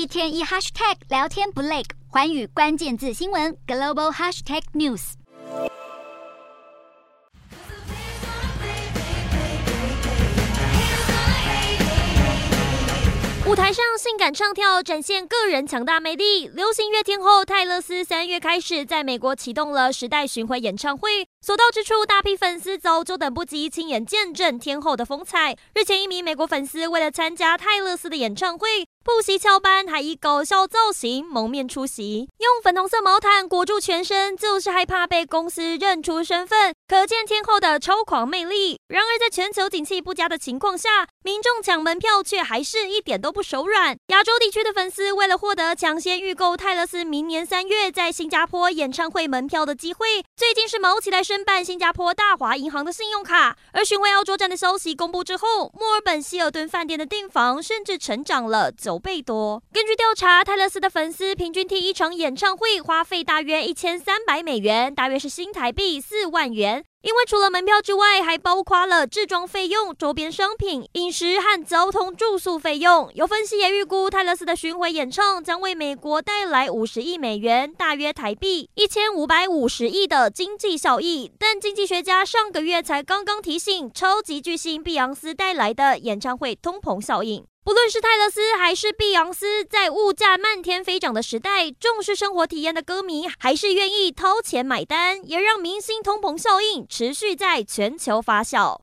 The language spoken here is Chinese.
一天一 hashtag 聊天不累，环宇关键字新闻 global hashtag news。舞台上性感唱跳，展现个人强大魅力。流行乐天后泰勒斯三月开始在美国启动了时代巡回演唱会，所到之处，大批粉丝早就等不及亲眼见证天后的风采。日前，一名美国粉丝为了参加泰勒斯的演唱会，不惜翘班，还以搞笑造型蒙面出席，用粉红色毛毯裹住全身，就是害怕被公司认出身份。可见天后的超狂魅力。然而，在全球景气不佳的情况下，民众抢门票却还是一点都不手软。亚洲地区的粉丝为了获得抢先预购泰勒斯明年三月在新加坡演唱会门票的机会，最近是卯起来申办新加坡大华银行的信用卡。而巡回澳洲站的消息公布之后，墨尔本希尔顿饭店的订房甚至成长了九倍多。根据调查，泰勒斯的粉丝平均听一场演唱会花费大约一千三百美元，大约是新台币四万元。因为除了门票之外，还包括了制装费用、周边商品、饮食和交通住宿费用。有分析也预估，泰勒斯的巡回演唱将为美国带来五十亿美元，大约台币一千五百五十亿的经济效益。但经济学家上个月才刚刚提醒，超级巨星碧昂斯带来的演唱会通膨效应。不论是泰勒斯还是碧昂斯，在物价漫天飞涨的时代，重视生活体验的歌迷还是愿意掏钱买单，也让明星通膨效应持续在全球发酵。